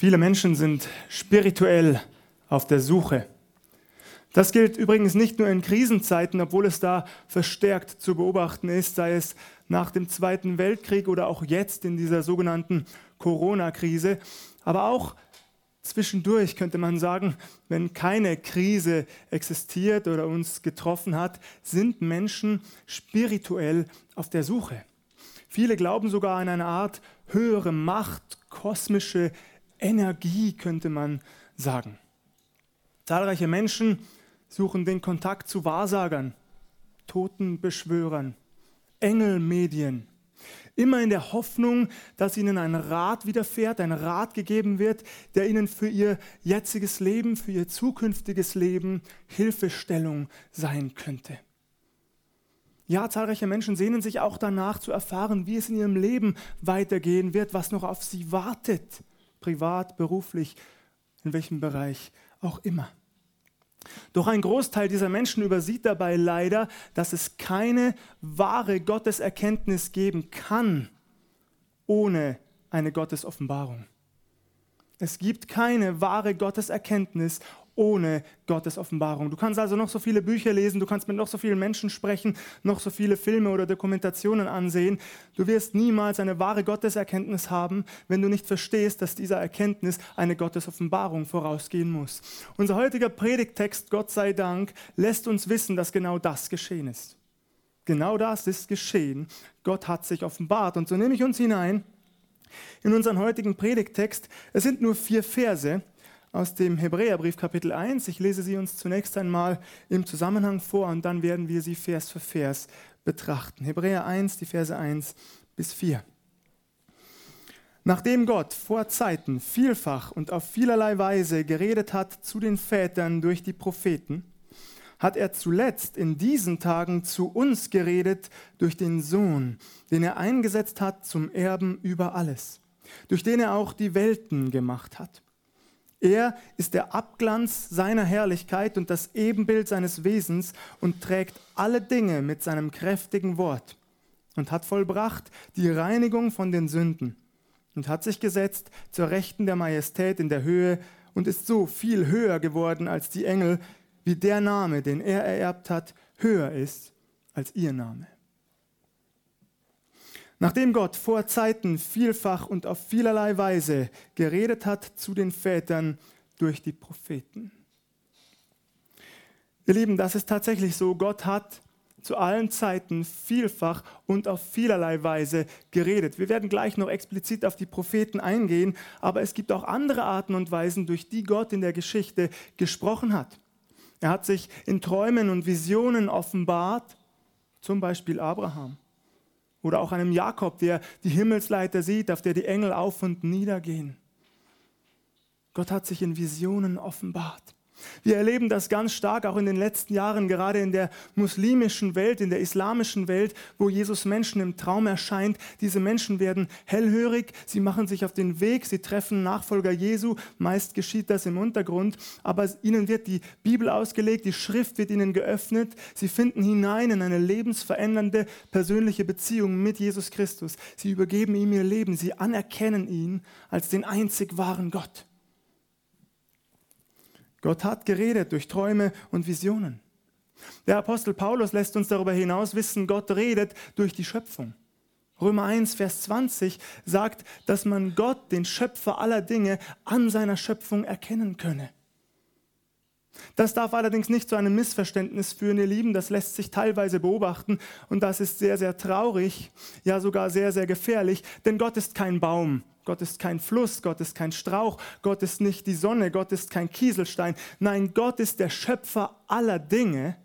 Viele Menschen sind spirituell auf der Suche. Das gilt übrigens nicht nur in Krisenzeiten, obwohl es da verstärkt zu beobachten ist, sei es nach dem Zweiten Weltkrieg oder auch jetzt in dieser sogenannten Corona-Krise, aber auch zwischendurch könnte man sagen, wenn keine Krise existiert oder uns getroffen hat, sind Menschen spirituell auf der Suche. Viele glauben sogar an eine Art höhere Macht, kosmische Energie, könnte man sagen. Zahlreiche Menschen suchen den Kontakt zu Wahrsagern, Totenbeschwörern, Engelmedien, immer in der Hoffnung, dass ihnen ein Rat widerfährt, ein Rat gegeben wird, der ihnen für ihr jetziges Leben, für ihr zukünftiges Leben Hilfestellung sein könnte. Ja, zahlreiche Menschen sehnen sich auch danach zu erfahren, wie es in ihrem Leben weitergehen wird, was noch auf sie wartet privat, beruflich, in welchem Bereich auch immer. Doch ein Großteil dieser Menschen übersieht dabei leider, dass es keine wahre Gotteserkenntnis geben kann ohne eine Gottesoffenbarung. Es gibt keine wahre Gotteserkenntnis ohne Gottes Offenbarung. Du kannst also noch so viele Bücher lesen, du kannst mit noch so vielen Menschen sprechen, noch so viele Filme oder Dokumentationen ansehen. Du wirst niemals eine wahre Gotteserkenntnis haben, wenn du nicht verstehst, dass dieser Erkenntnis eine Gottesoffenbarung vorausgehen muss. Unser heutiger Predigttext, Gott sei Dank, lässt uns wissen, dass genau das geschehen ist. Genau das ist geschehen. Gott hat sich offenbart. Und so nehme ich uns hinein in unseren heutigen Predigttext. Es sind nur vier Verse aus dem Hebräerbrief Kapitel 1. Ich lese sie uns zunächst einmal im Zusammenhang vor und dann werden wir sie Vers für Vers betrachten. Hebräer 1, die Verse 1 bis 4. Nachdem Gott vor Zeiten vielfach und auf vielerlei Weise geredet hat zu den Vätern durch die Propheten, hat er zuletzt in diesen Tagen zu uns geredet durch den Sohn, den er eingesetzt hat zum Erben über alles, durch den er auch die Welten gemacht hat. Er ist der Abglanz seiner Herrlichkeit und das Ebenbild seines Wesens und trägt alle Dinge mit seinem kräftigen Wort und hat vollbracht die Reinigung von den Sünden und hat sich gesetzt zur Rechten der Majestät in der Höhe und ist so viel höher geworden als die Engel, wie der Name, den er ererbt hat, höher ist als ihr Name. Nachdem Gott vor Zeiten vielfach und auf vielerlei Weise geredet hat zu den Vätern durch die Propheten. Ihr Lieben, das ist tatsächlich so. Gott hat zu allen Zeiten vielfach und auf vielerlei Weise geredet. Wir werden gleich noch explizit auf die Propheten eingehen, aber es gibt auch andere Arten und Weisen, durch die Gott in der Geschichte gesprochen hat. Er hat sich in Träumen und Visionen offenbart, zum Beispiel Abraham. Oder auch einem Jakob, der die Himmelsleiter sieht, auf der die Engel auf und nieder gehen. Gott hat sich in Visionen offenbart. Wir erleben das ganz stark auch in den letzten Jahren, gerade in der muslimischen Welt, in der islamischen Welt, wo Jesus Menschen im Traum erscheint. Diese Menschen werden hellhörig, sie machen sich auf den Weg, sie treffen Nachfolger Jesu. Meist geschieht das im Untergrund, aber ihnen wird die Bibel ausgelegt, die Schrift wird ihnen geöffnet. Sie finden hinein in eine lebensverändernde persönliche Beziehung mit Jesus Christus. Sie übergeben ihm ihr Leben, sie anerkennen ihn als den einzig wahren Gott. Gott hat geredet durch Träume und Visionen. Der Apostel Paulus lässt uns darüber hinaus wissen, Gott redet durch die Schöpfung. Römer 1, Vers 20 sagt, dass man Gott, den Schöpfer aller Dinge, an seiner Schöpfung erkennen könne. Das darf allerdings nicht zu einem Missverständnis führen, ihr Lieben. Das lässt sich teilweise beobachten und das ist sehr, sehr traurig, ja sogar sehr, sehr gefährlich, denn Gott ist kein Baum. Gott ist kein Fluss, Gott ist kein Strauch, Gott ist nicht die Sonne, Gott ist kein Kieselstein. Nein, Gott ist der Schöpfer aller Dinge.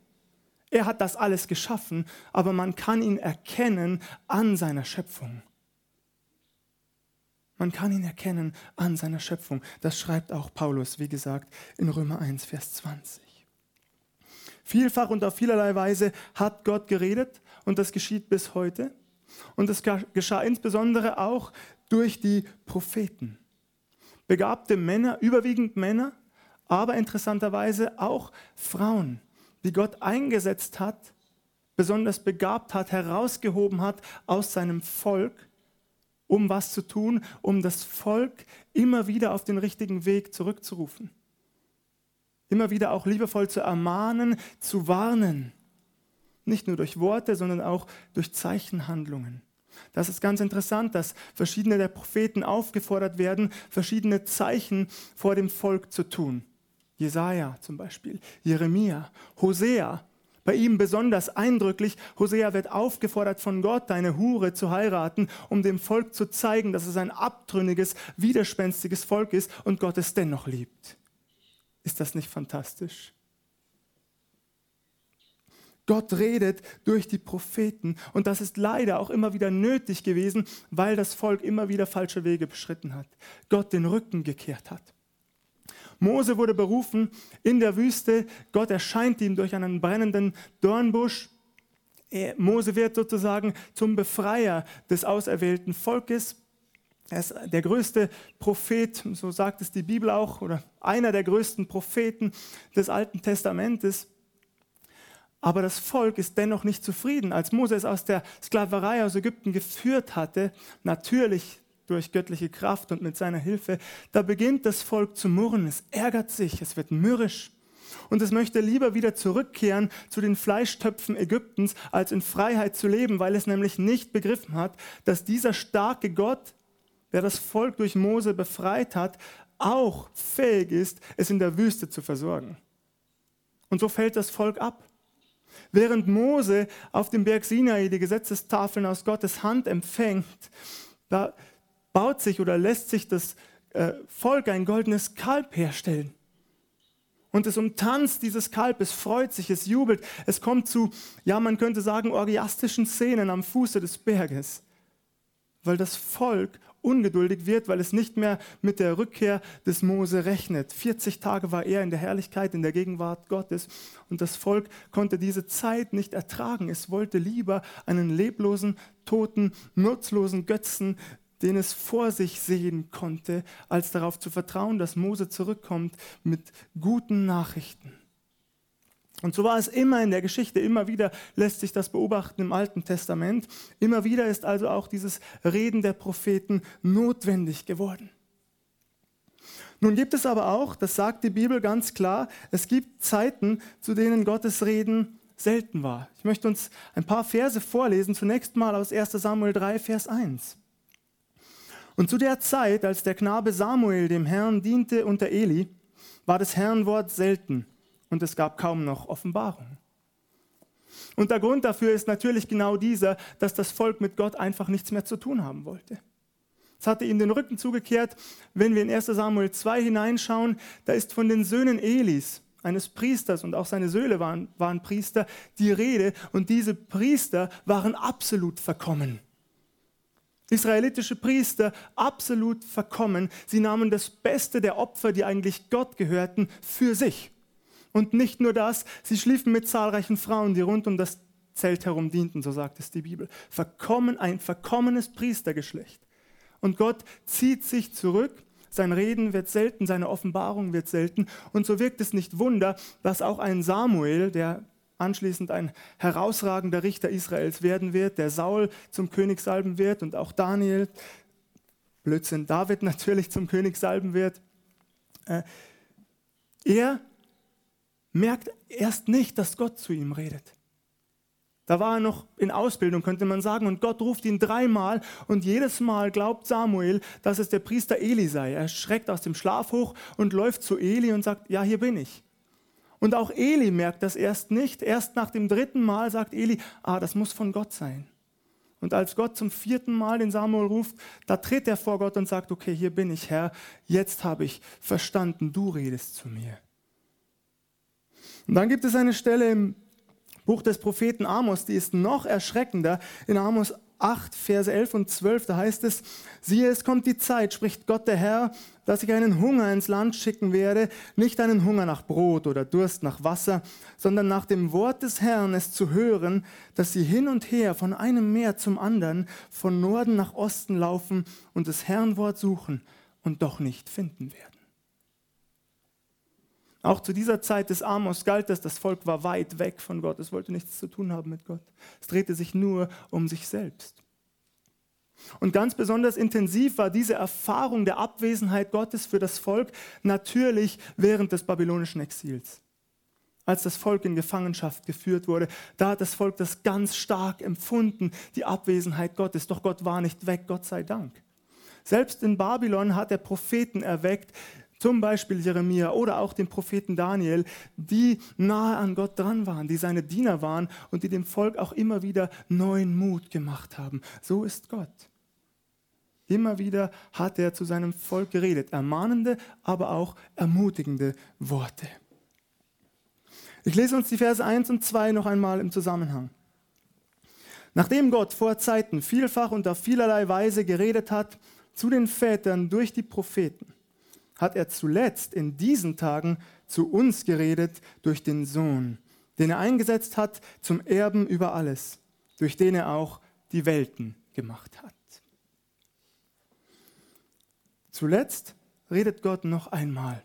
Er hat das alles geschaffen, aber man kann ihn erkennen an seiner Schöpfung. Man kann ihn erkennen an seiner Schöpfung. Das schreibt auch Paulus, wie gesagt, in Römer 1, Vers 20. Vielfach und auf vielerlei Weise hat Gott geredet und das geschieht bis heute. Und es geschah insbesondere auch durch die Propheten. Begabte Männer, überwiegend Männer, aber interessanterweise auch Frauen, die Gott eingesetzt hat, besonders begabt hat, herausgehoben hat aus seinem Volk, um was zu tun, um das Volk immer wieder auf den richtigen Weg zurückzurufen. Immer wieder auch liebevoll zu ermahnen, zu warnen. Nicht nur durch Worte, sondern auch durch Zeichenhandlungen. Das ist ganz interessant, dass verschiedene der Propheten aufgefordert werden, verschiedene Zeichen vor dem Volk zu tun. Jesaja zum Beispiel, Jeremia, Hosea. Bei ihm besonders eindrücklich, Hosea wird aufgefordert von Gott, eine Hure zu heiraten, um dem Volk zu zeigen, dass es ein abtrünniges, widerspenstiges Volk ist und Gott es dennoch liebt. Ist das nicht fantastisch? Gott redet durch die Propheten und das ist leider auch immer wieder nötig gewesen, weil das Volk immer wieder falsche Wege beschritten hat, Gott den Rücken gekehrt hat. Mose wurde berufen in der Wüste, Gott erscheint ihm durch einen brennenden Dornbusch. Mose wird sozusagen zum Befreier des auserwählten Volkes. Er ist der größte Prophet, so sagt es die Bibel auch, oder einer der größten Propheten des Alten Testamentes. Aber das Volk ist dennoch nicht zufrieden. Als Mose es aus der Sklaverei aus Ägypten geführt hatte, natürlich durch göttliche Kraft und mit seiner Hilfe, da beginnt das Volk zu murren. Es ärgert sich, es wird mürrisch. Und es möchte lieber wieder zurückkehren zu den Fleischtöpfen Ägyptens, als in Freiheit zu leben, weil es nämlich nicht begriffen hat, dass dieser starke Gott, der das Volk durch Mose befreit hat, auch fähig ist, es in der Wüste zu versorgen. Und so fällt das Volk ab. Während Mose auf dem Berg Sinai die Gesetzestafeln aus Gottes Hand empfängt, da baut sich oder lässt sich das äh, Volk ein goldenes Kalb herstellen. Und es umtanzt dieses Kalb, es freut sich, es jubelt. Es kommt zu, ja, man könnte sagen, orgiastischen Szenen am Fuße des Berges, weil das Volk ungeduldig wird, weil es nicht mehr mit der Rückkehr des Mose rechnet. 40 Tage war er in der Herrlichkeit, in der Gegenwart Gottes und das Volk konnte diese Zeit nicht ertragen. Es wollte lieber einen leblosen, toten, nutzlosen Götzen, den es vor sich sehen konnte, als darauf zu vertrauen, dass Mose zurückkommt mit guten Nachrichten. Und so war es immer in der Geschichte, immer wieder lässt sich das beobachten im Alten Testament. Immer wieder ist also auch dieses Reden der Propheten notwendig geworden. Nun gibt es aber auch, das sagt die Bibel ganz klar, es gibt Zeiten, zu denen Gottes Reden selten war. Ich möchte uns ein paar Verse vorlesen, zunächst mal aus 1 Samuel 3, Vers 1. Und zu der Zeit, als der Knabe Samuel dem Herrn diente unter Eli, war das Herrnwort selten und es gab kaum noch Offenbarung. Und der Grund dafür ist natürlich genau dieser, dass das Volk mit Gott einfach nichts mehr zu tun haben wollte. Es hatte ihm den Rücken zugekehrt. Wenn wir in 1 Samuel 2 hineinschauen, da ist von den Söhnen Elis, eines Priesters, und auch seine Söhne waren, waren Priester, die Rede. Und diese Priester waren absolut verkommen. Israelitische Priester absolut verkommen. Sie nahmen das Beste der Opfer, die eigentlich Gott gehörten, für sich. Und nicht nur das, sie schliefen mit zahlreichen Frauen, die rund um das Zelt herum dienten, so sagt es die Bibel. Verkommen, ein verkommenes Priestergeschlecht. Und Gott zieht sich zurück, sein Reden wird selten, seine Offenbarung wird selten. Und so wirkt es nicht Wunder, dass auch ein Samuel, der anschließend ein herausragender Richter Israels werden wird, der Saul zum König salben wird und auch Daniel, Blödsinn, David natürlich zum König salben wird. Äh, er merkt erst nicht, dass Gott zu ihm redet. Da war er noch in Ausbildung, könnte man sagen, und Gott ruft ihn dreimal und jedes Mal glaubt Samuel, dass es der Priester Eli sei. Er schreckt aus dem Schlaf hoch und läuft zu Eli und sagt, ja, hier bin ich. Und auch Eli merkt das erst nicht. Erst nach dem dritten Mal sagt Eli, ah, das muss von Gott sein. Und als Gott zum vierten Mal den Samuel ruft, da tritt er vor Gott und sagt, okay, hier bin ich, Herr, jetzt habe ich verstanden, du redest zu mir. Und dann gibt es eine Stelle im Buch des Propheten Amos, die ist noch erschreckender. In Amos 8, Verse 11 und 12, da heißt es, siehe, es kommt die Zeit, spricht Gott der Herr, dass ich einen Hunger ins Land schicken werde, nicht einen Hunger nach Brot oder Durst nach Wasser, sondern nach dem Wort des Herrn es zu hören, dass sie hin und her von einem Meer zum anderen, von Norden nach Osten laufen und das Herrnwort suchen und doch nicht finden werden. Auch zu dieser Zeit des Amos galt das, das Volk war weit weg von Gott, es wollte nichts zu tun haben mit Gott. Es drehte sich nur um sich selbst. Und ganz besonders intensiv war diese Erfahrung der Abwesenheit Gottes für das Volk natürlich während des babylonischen Exils. Als das Volk in Gefangenschaft geführt wurde, da hat das Volk das ganz stark empfunden, die Abwesenheit Gottes. Doch Gott war nicht weg, Gott sei Dank. Selbst in Babylon hat er Propheten erweckt, zum Beispiel Jeremia oder auch den Propheten Daniel, die nahe an Gott dran waren, die seine Diener waren und die dem Volk auch immer wieder neuen Mut gemacht haben. So ist Gott. Immer wieder hat er zu seinem Volk geredet, ermahnende, aber auch ermutigende Worte. Ich lese uns die Verse 1 und 2 noch einmal im Zusammenhang. Nachdem Gott vor Zeiten vielfach und auf vielerlei Weise geredet hat zu den Vätern durch die Propheten, hat er zuletzt in diesen Tagen zu uns geredet durch den Sohn, den er eingesetzt hat zum Erben über alles, durch den er auch die Welten gemacht hat. Zuletzt redet Gott noch einmal.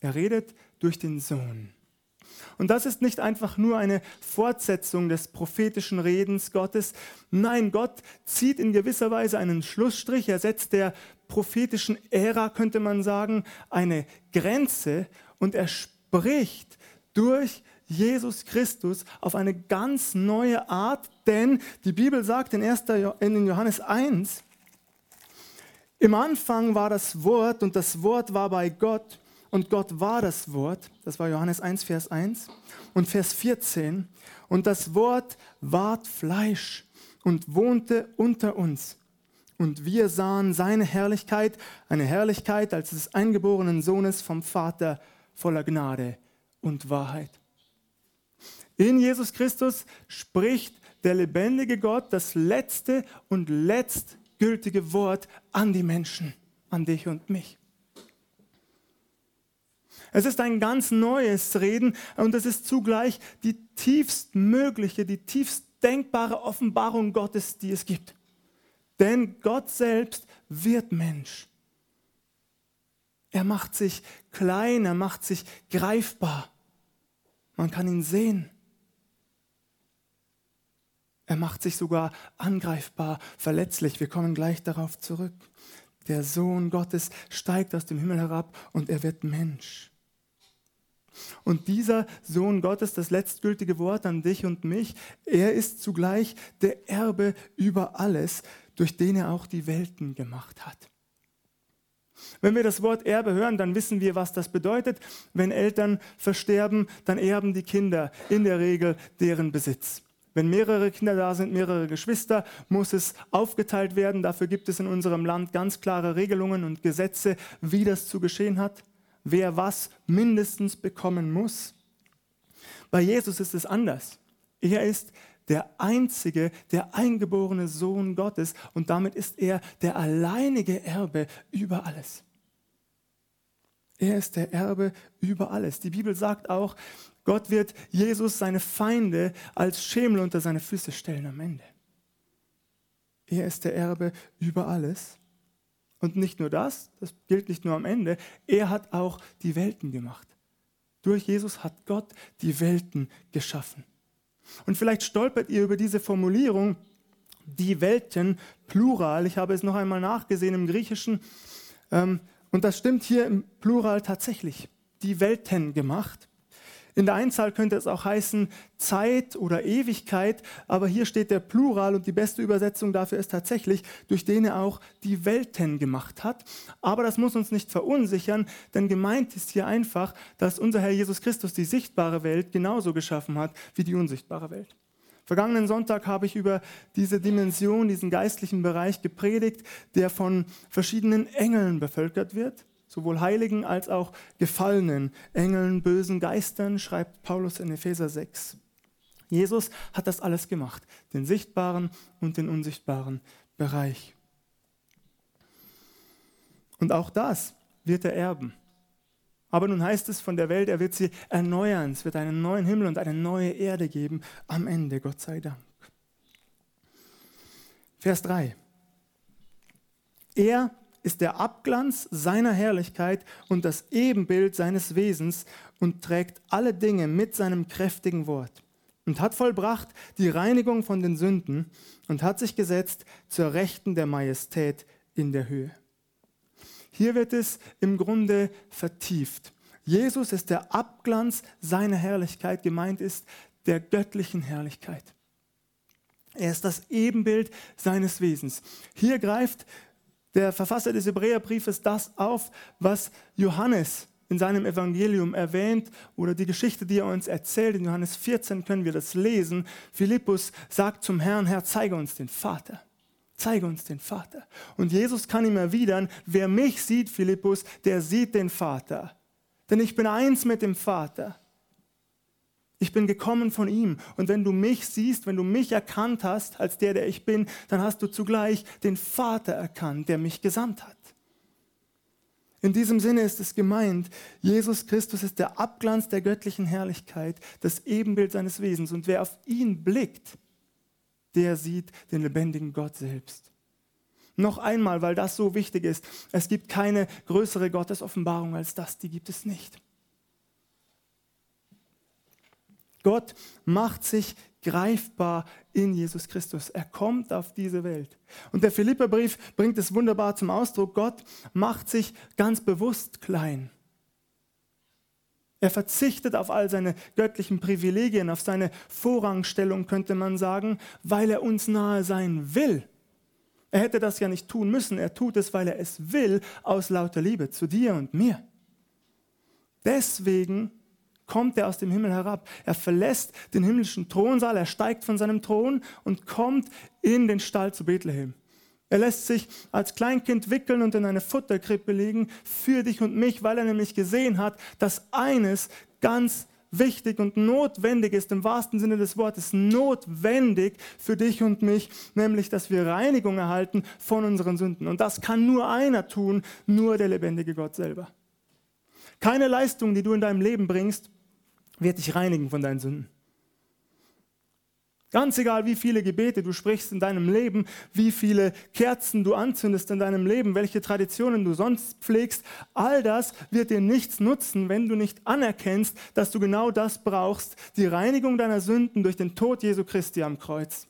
Er redet durch den Sohn. Und das ist nicht einfach nur eine Fortsetzung des prophetischen Redens Gottes. Nein, Gott zieht in gewisser Weise einen Schlussstrich. Er setzt der prophetischen Ära, könnte man sagen, eine Grenze und er spricht durch Jesus Christus auf eine ganz neue Art, denn die Bibel sagt in, 1. in Johannes 1, im Anfang war das Wort und das Wort war bei Gott und Gott war das Wort. Das war Johannes 1, Vers 1 und Vers 14. Und das Wort ward Fleisch und wohnte unter uns. Und wir sahen seine Herrlichkeit, eine Herrlichkeit als des eingeborenen Sohnes vom Vater voller Gnade und Wahrheit. In Jesus Christus spricht der lebendige Gott das letzte und letztgültige Wort an die Menschen, an dich und mich. Es ist ein ganz neues Reden und es ist zugleich die tiefstmögliche, die tiefst denkbare Offenbarung Gottes, die es gibt. Denn Gott selbst wird Mensch. Er macht sich klein, er macht sich greifbar. Man kann ihn sehen. Er macht sich sogar angreifbar, verletzlich. Wir kommen gleich darauf zurück. Der Sohn Gottes steigt aus dem Himmel herab und er wird Mensch. Und dieser Sohn Gottes, das letztgültige Wort an dich und mich, er ist zugleich der Erbe über alles, durch den er auch die Welten gemacht hat. Wenn wir das Wort Erbe hören, dann wissen wir, was das bedeutet. Wenn Eltern versterben, dann erben die Kinder in der Regel deren Besitz. Wenn mehrere Kinder da sind, mehrere Geschwister, muss es aufgeteilt werden. Dafür gibt es in unserem Land ganz klare Regelungen und Gesetze, wie das zu geschehen hat, wer was mindestens bekommen muss. Bei Jesus ist es anders. Er ist der einzige, der eingeborene Sohn Gottes und damit ist er der alleinige Erbe über alles. Er ist der Erbe über alles. Die Bibel sagt auch, Gott wird Jesus seine Feinde als Schemel unter seine Füße stellen am Ende. Er ist der Erbe über alles. Und nicht nur das, das gilt nicht nur am Ende, er hat auch die Welten gemacht. Durch Jesus hat Gott die Welten geschaffen. Und vielleicht stolpert ihr über diese Formulierung, die Welten, Plural. Ich habe es noch einmal nachgesehen im Griechischen. Ähm, und das stimmt hier im Plural tatsächlich. Die Welten gemacht. In der Einzahl könnte es auch heißen Zeit oder Ewigkeit, aber hier steht der Plural und die beste Übersetzung dafür ist tatsächlich, durch den er auch die Welten gemacht hat. Aber das muss uns nicht verunsichern, denn gemeint ist hier einfach, dass unser Herr Jesus Christus die sichtbare Welt genauso geschaffen hat wie die unsichtbare Welt. Vergangenen Sonntag habe ich über diese Dimension, diesen geistlichen Bereich gepredigt, der von verschiedenen Engeln bevölkert wird sowohl Heiligen als auch gefallenen Engeln, bösen Geistern, schreibt Paulus in Epheser 6. Jesus hat das alles gemacht, den sichtbaren und den unsichtbaren Bereich. Und auch das wird er erben. Aber nun heißt es von der Welt, er wird sie erneuern. Es wird einen neuen Himmel und eine neue Erde geben am Ende, Gott sei Dank. Vers 3. Er ist der Abglanz seiner Herrlichkeit und das Ebenbild seines Wesens und trägt alle Dinge mit seinem kräftigen Wort. und hat vollbracht die Reinigung von den Sünden und hat sich gesetzt zur Rechten der Majestät in der Höhe. Hier wird es im Grunde vertieft. Jesus ist der Abglanz seiner Herrlichkeit, gemeint ist der göttlichen Herrlichkeit. Er ist das Ebenbild seines Wesens. Hier greift der Verfasser des Hebräerbriefes das auf, was Johannes in seinem Evangelium erwähnt oder die Geschichte, die er uns erzählt. In Johannes 14 können wir das lesen. Philippus sagt zum Herrn, Herr, zeige uns den Vater. Zeige uns den Vater. Und Jesus kann ihm erwidern, wer mich sieht, Philippus, der sieht den Vater. Denn ich bin eins mit dem Vater. Ich bin gekommen von ihm. Und wenn du mich siehst, wenn du mich erkannt hast als der, der ich bin, dann hast du zugleich den Vater erkannt, der mich gesandt hat. In diesem Sinne ist es gemeint, Jesus Christus ist der Abglanz der göttlichen Herrlichkeit, das Ebenbild seines Wesens. Und wer auf ihn blickt, der sieht den lebendigen Gott selbst. Noch einmal, weil das so wichtig ist, es gibt keine größere Gottesoffenbarung als das, die gibt es nicht. Gott macht sich greifbar in Jesus Christus. Er kommt auf diese Welt. Und der Philipperbrief bringt es wunderbar zum Ausdruck. Gott macht sich ganz bewusst klein. Er verzichtet auf all seine göttlichen Privilegien, auf seine Vorrangstellung, könnte man sagen, weil er uns nahe sein will. Er hätte das ja nicht tun müssen. Er tut es, weil er es will, aus lauter Liebe zu dir und mir. Deswegen kommt er aus dem Himmel herab. Er verlässt den himmlischen Thronsaal, er steigt von seinem Thron und kommt in den Stall zu Bethlehem. Er lässt sich als Kleinkind wickeln und in eine Futterkrippe legen für dich und mich, weil er nämlich gesehen hat, dass eines ganz wichtig und notwendig ist, im wahrsten Sinne des Wortes, notwendig für dich und mich, nämlich, dass wir Reinigung erhalten von unseren Sünden. Und das kann nur einer tun, nur der lebendige Gott selber. Keine Leistung, die du in deinem Leben bringst, wird dich reinigen von deinen Sünden. Ganz egal, wie viele Gebete du sprichst in deinem Leben, wie viele Kerzen du anzündest in deinem Leben, welche Traditionen du sonst pflegst, all das wird dir nichts nutzen, wenn du nicht anerkennst, dass du genau das brauchst, die Reinigung deiner Sünden durch den Tod Jesu Christi am Kreuz.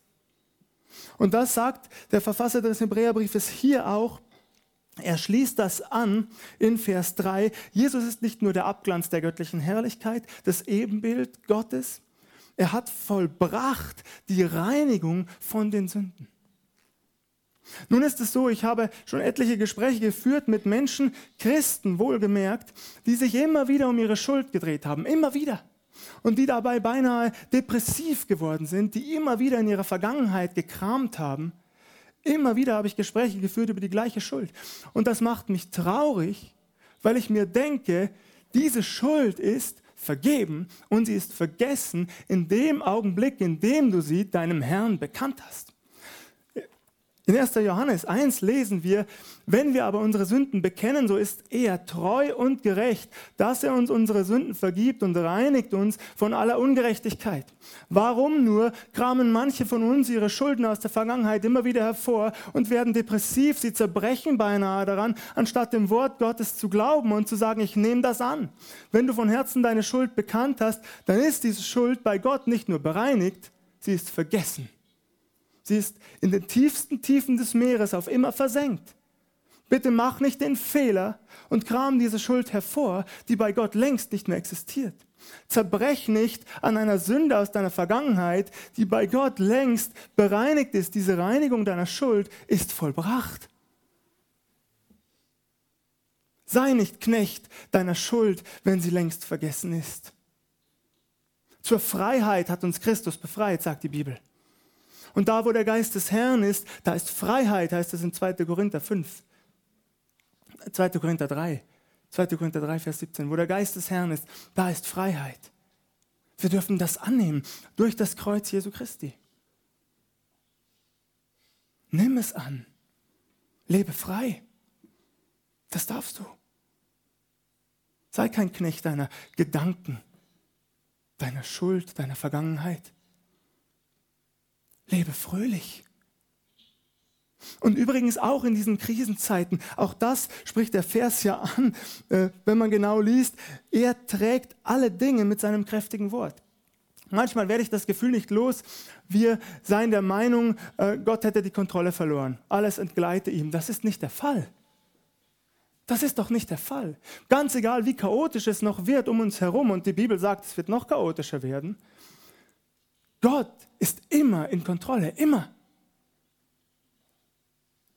Und das sagt der Verfasser des Hebräerbriefes hier auch er schließt das an in Vers 3. Jesus ist nicht nur der Abglanz der göttlichen Herrlichkeit, das Ebenbild Gottes. Er hat vollbracht die Reinigung von den Sünden. Nun ist es so, ich habe schon etliche Gespräche geführt mit Menschen, Christen wohlgemerkt, die sich immer wieder um ihre Schuld gedreht haben, immer wieder. Und die dabei beinahe depressiv geworden sind, die immer wieder in ihrer Vergangenheit gekramt haben Immer wieder habe ich Gespräche geführt über die gleiche Schuld. Und das macht mich traurig, weil ich mir denke, diese Schuld ist vergeben und sie ist vergessen in dem Augenblick, in dem du sie deinem Herrn bekannt hast. In 1. Johannes 1 lesen wir, wenn wir aber unsere Sünden bekennen, so ist er treu und gerecht, dass er uns unsere Sünden vergibt und reinigt uns von aller Ungerechtigkeit. Warum nur kramen manche von uns ihre Schulden aus der Vergangenheit immer wieder hervor und werden depressiv, sie zerbrechen beinahe daran, anstatt dem Wort Gottes zu glauben und zu sagen, ich nehme das an. Wenn du von Herzen deine Schuld bekannt hast, dann ist diese Schuld bei Gott nicht nur bereinigt, sie ist vergessen. Sie ist in den tiefsten Tiefen des Meeres auf immer versenkt. Bitte mach nicht den Fehler und kram diese Schuld hervor, die bei Gott längst nicht mehr existiert. Zerbrech nicht an einer Sünde aus deiner Vergangenheit, die bei Gott längst bereinigt ist. Diese Reinigung deiner Schuld ist vollbracht. Sei nicht Knecht deiner Schuld, wenn sie längst vergessen ist. Zur Freiheit hat uns Christus befreit, sagt die Bibel. Und da, wo der Geist des Herrn ist, da ist Freiheit, heißt es in 2. Korinther 5. 2. Korinther 3. 2. Korinther 3, Vers 17. Wo der Geist des Herrn ist, da ist Freiheit. Wir dürfen das annehmen durch das Kreuz Jesu Christi. Nimm es an. Lebe frei. Das darfst du. Sei kein Knecht deiner Gedanken, deiner Schuld, deiner Vergangenheit. Lebe fröhlich. Und übrigens auch in diesen Krisenzeiten, auch das spricht der Vers ja an, äh, wenn man genau liest, er trägt alle Dinge mit seinem kräftigen Wort. Manchmal werde ich das Gefühl nicht los, wir seien der Meinung, äh, Gott hätte die Kontrolle verloren. Alles entgleite ihm. Das ist nicht der Fall. Das ist doch nicht der Fall. Ganz egal, wie chaotisch es noch wird um uns herum, und die Bibel sagt, es wird noch chaotischer werden, Gott ist immer in Kontrolle, immer.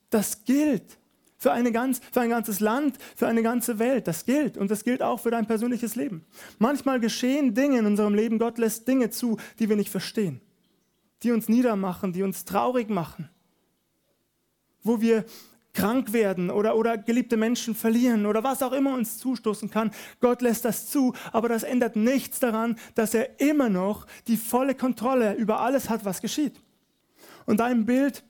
Das gilt für, eine ganz, für ein ganzes Land, für eine ganze Welt. Das gilt und das gilt auch für dein persönliches Leben. Manchmal geschehen Dinge in unserem Leben, Gott lässt Dinge zu, die wir nicht verstehen, die uns niedermachen, die uns traurig machen, wo wir krank werden oder, oder geliebte Menschen verlieren oder was auch immer uns zustoßen kann. Gott lässt das zu, aber das ändert nichts daran, dass er immer noch die volle Kontrolle über alles hat, was geschieht. Und ein Bild,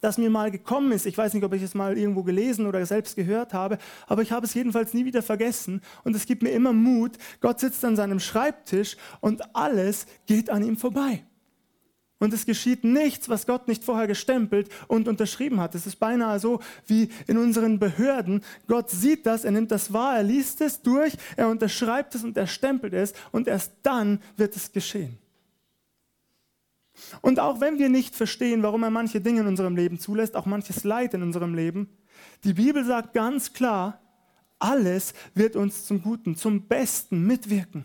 das mir mal gekommen ist. Ich weiß nicht, ob ich es mal irgendwo gelesen oder selbst gehört habe, aber ich habe es jedenfalls nie wieder vergessen und es gibt mir immer Mut. Gott sitzt an seinem Schreibtisch und alles geht an ihm vorbei. Und es geschieht nichts, was Gott nicht vorher gestempelt und unterschrieben hat. Es ist beinahe so wie in unseren Behörden. Gott sieht das, er nimmt das wahr, er liest es durch, er unterschreibt es und er stempelt es und erst dann wird es geschehen. Und auch wenn wir nicht verstehen, warum er manche Dinge in unserem Leben zulässt, auch manches Leid in unserem Leben, die Bibel sagt ganz klar, alles wird uns zum Guten, zum Besten mitwirken.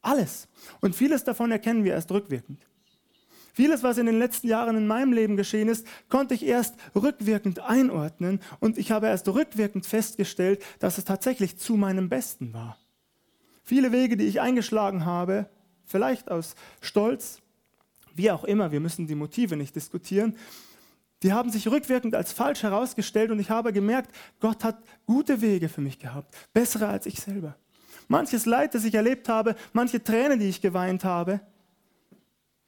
Alles. Und vieles davon erkennen wir erst rückwirkend. Vieles, was in den letzten Jahren in meinem Leben geschehen ist, konnte ich erst rückwirkend einordnen und ich habe erst rückwirkend festgestellt, dass es tatsächlich zu meinem Besten war. Viele Wege, die ich eingeschlagen habe, vielleicht aus Stolz, wie auch immer, wir müssen die Motive nicht diskutieren, die haben sich rückwirkend als falsch herausgestellt und ich habe gemerkt, Gott hat gute Wege für mich gehabt, bessere als ich selber. Manches Leid, das ich erlebt habe, manche Tränen, die ich geweint habe,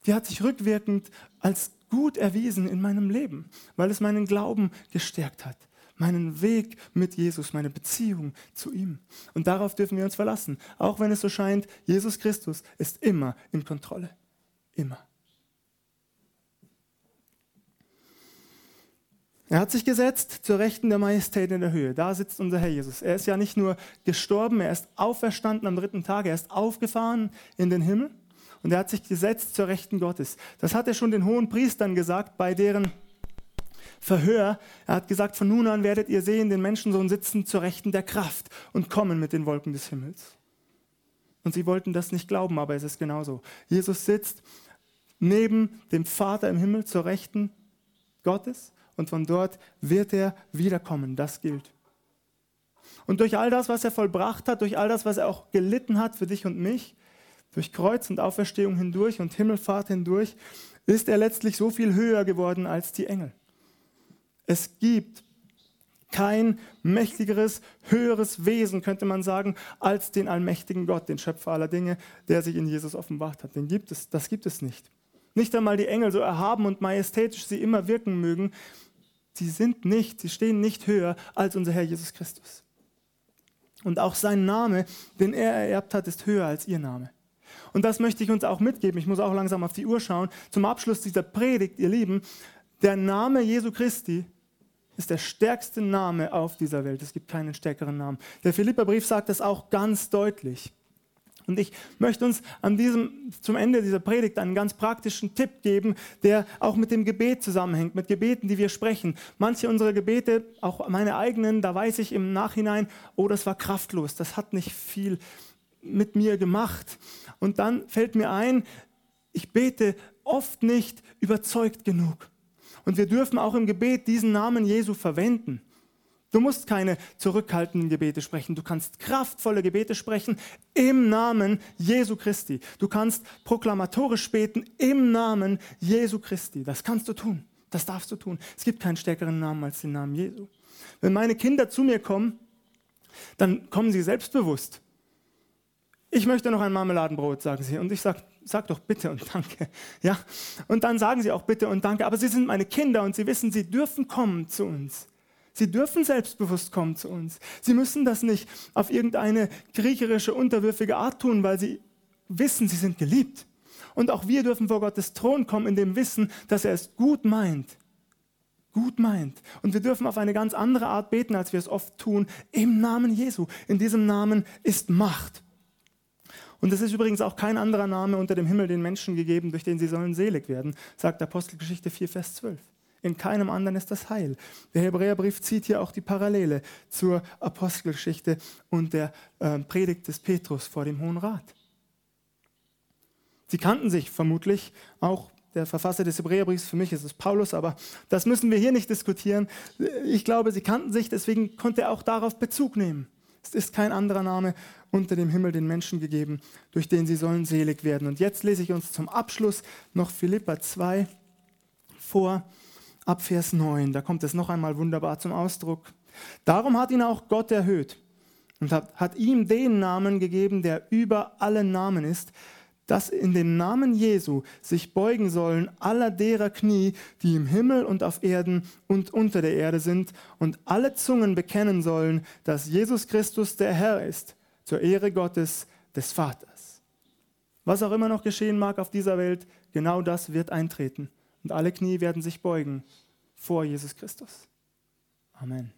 die hat sich rückwirkend als gut erwiesen in meinem Leben, weil es meinen Glauben gestärkt hat, meinen Weg mit Jesus, meine Beziehung zu ihm. Und darauf dürfen wir uns verlassen, auch wenn es so scheint, Jesus Christus ist immer in Kontrolle, immer. Er hat sich gesetzt zur Rechten der Majestät in der Höhe. Da sitzt unser Herr Jesus. Er ist ja nicht nur gestorben, er ist auferstanden am dritten Tag, er ist aufgefahren in den Himmel und er hat sich gesetzt zur Rechten Gottes. Das hat er schon den hohen Priestern gesagt bei deren Verhör. Er hat gesagt, von nun an werdet ihr sehen, den Menschensohn sitzen zur Rechten der Kraft und kommen mit den Wolken des Himmels. Und sie wollten das nicht glauben, aber es ist genauso. Jesus sitzt neben dem Vater im Himmel zur Rechten Gottes und von dort wird er wiederkommen. Das gilt. Und durch all das, was er vollbracht hat, durch all das, was er auch gelitten hat für dich und mich, durch Kreuz und Auferstehung hindurch und Himmelfahrt hindurch, ist er letztlich so viel höher geworden als die Engel. Es gibt kein mächtigeres, höheres Wesen, könnte man sagen, als den allmächtigen Gott, den Schöpfer aller Dinge, der sich in Jesus offenbart hat. Den gibt es, das gibt es nicht. Nicht einmal die Engel, so erhaben und majestätisch sie immer wirken mögen, sie sind nicht, sie stehen nicht höher als unser Herr Jesus Christus. Und auch sein Name, den er ererbt hat, ist höher als ihr Name. Und das möchte ich uns auch mitgeben. Ich muss auch langsam auf die Uhr schauen. Zum Abschluss dieser Predigt, ihr Lieben, der Name Jesu Christi ist der stärkste Name auf dieser Welt. Es gibt keinen stärkeren Namen. Der Philipperbrief sagt das auch ganz deutlich. Und ich möchte uns an diesem, zum Ende dieser Predigt einen ganz praktischen Tipp geben, der auch mit dem Gebet zusammenhängt, mit Gebeten, die wir sprechen. Manche unserer Gebete, auch meine eigenen, da weiß ich im Nachhinein, oh, das war kraftlos, das hat nicht viel mit mir gemacht. Und dann fällt mir ein, ich bete oft nicht überzeugt genug. Und wir dürfen auch im Gebet diesen Namen Jesu verwenden. Du musst keine zurückhaltenden Gebete sprechen. Du kannst kraftvolle Gebete sprechen im Namen Jesu Christi. Du kannst proklamatorisch beten im Namen Jesu Christi. Das kannst du tun. Das darfst du tun. Es gibt keinen stärkeren Namen als den Namen Jesu. Wenn meine Kinder zu mir kommen, dann kommen sie selbstbewusst. Ich möchte noch ein Marmeladenbrot, sagen sie. Und ich sage, sag doch bitte und danke. Ja? Und dann sagen sie auch bitte und danke. Aber sie sind meine Kinder und sie wissen, sie dürfen kommen zu uns. Sie dürfen selbstbewusst kommen zu uns. Sie müssen das nicht auf irgendeine kriecherische, unterwürfige Art tun, weil sie wissen, sie sind geliebt. Und auch wir dürfen vor Gottes Thron kommen in dem Wissen, dass er es gut meint. Gut meint. Und wir dürfen auf eine ganz andere Art beten, als wir es oft tun, im Namen Jesu. In diesem Namen ist Macht. Und es ist übrigens auch kein anderer Name unter dem Himmel den Menschen gegeben, durch den sie sollen selig werden, sagt Apostelgeschichte 4, Vers 12. In keinem anderen ist das Heil. Der Hebräerbrief zieht hier auch die Parallele zur Apostelgeschichte und der äh, Predigt des Petrus vor dem Hohen Rat. Sie kannten sich vermutlich auch der Verfasser des Hebräerbriefs, für mich ist es Paulus, aber das müssen wir hier nicht diskutieren. Ich glaube, sie kannten sich, deswegen konnte er auch darauf Bezug nehmen. Es ist kein anderer Name unter dem Himmel den Menschen gegeben, durch den sie sollen selig werden. Und jetzt lese ich uns zum Abschluss noch Philippa 2 vor, ab Vers 9. Da kommt es noch einmal wunderbar zum Ausdruck. Darum hat ihn auch Gott erhöht und hat, hat ihm den Namen gegeben, der über allen Namen ist, dass in dem Namen Jesu sich beugen sollen aller derer Knie, die im Himmel und auf Erden und unter der Erde sind, und alle Zungen bekennen sollen, dass Jesus Christus der Herr ist, zur Ehre Gottes des Vaters. Was auch immer noch geschehen mag auf dieser Welt, genau das wird eintreten. Und alle Knie werden sich beugen vor Jesus Christus. Amen.